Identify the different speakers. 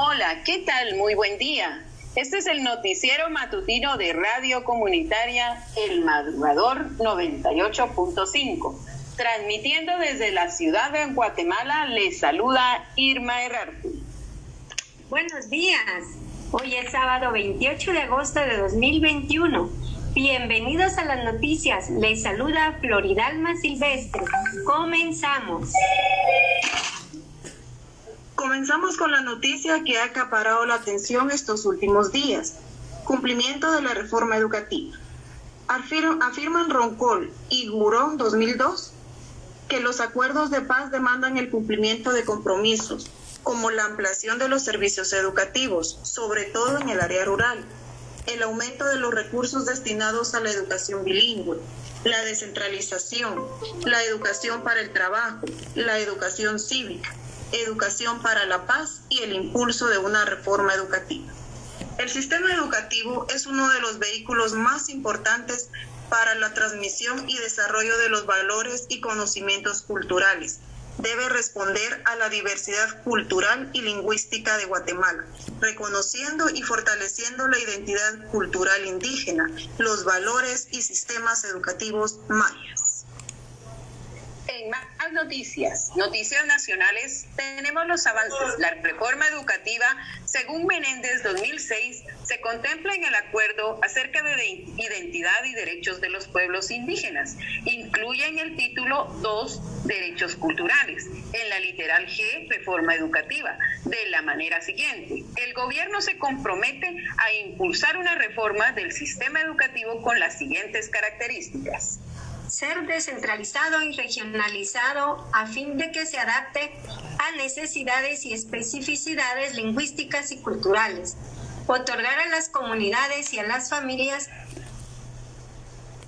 Speaker 1: Hola, ¿qué tal? Muy buen día. Este es el noticiero matutino de Radio Comunitaria El Madrugador 98.5. Transmitiendo desde la ciudad de Guatemala, les saluda Irma Herrarte.
Speaker 2: Buenos días. Hoy es sábado 28 de agosto de 2021. Bienvenidos a las noticias. Les saluda Floridalma Silvestre. Comenzamos.
Speaker 3: Con la noticia que ha acaparado la atención estos últimos días. Cumplimiento de la reforma educativa. Afirman Roncol y Gurón 2002 que los acuerdos de paz demandan el cumplimiento de compromisos, como la ampliación de los servicios educativos, sobre todo en el área rural, el aumento de los recursos destinados a la educación bilingüe, la descentralización, la educación para el trabajo, la educación cívica, educación para la paz y el impulso de una reforma educativa. El sistema educativo es uno de los vehículos más importantes para la transmisión y desarrollo de los valores y conocimientos culturales. Debe responder a la diversidad cultural y lingüística de Guatemala, reconociendo y fortaleciendo la identidad cultural indígena, los valores y sistemas educativos mayas.
Speaker 1: Noticias, noticias nacionales, tenemos los avances. La reforma educativa, según Menéndez 2006, se contempla en el acuerdo acerca de identidad y derechos de los pueblos indígenas. Incluye en el título 2 derechos culturales. En la literal G, reforma educativa. De la manera siguiente, el gobierno se compromete a impulsar una reforma del sistema educativo con las siguientes características
Speaker 2: ser descentralizado y regionalizado a fin de que se adapte a necesidades y especificidades lingüísticas y culturales, otorgar a las comunidades y a las familias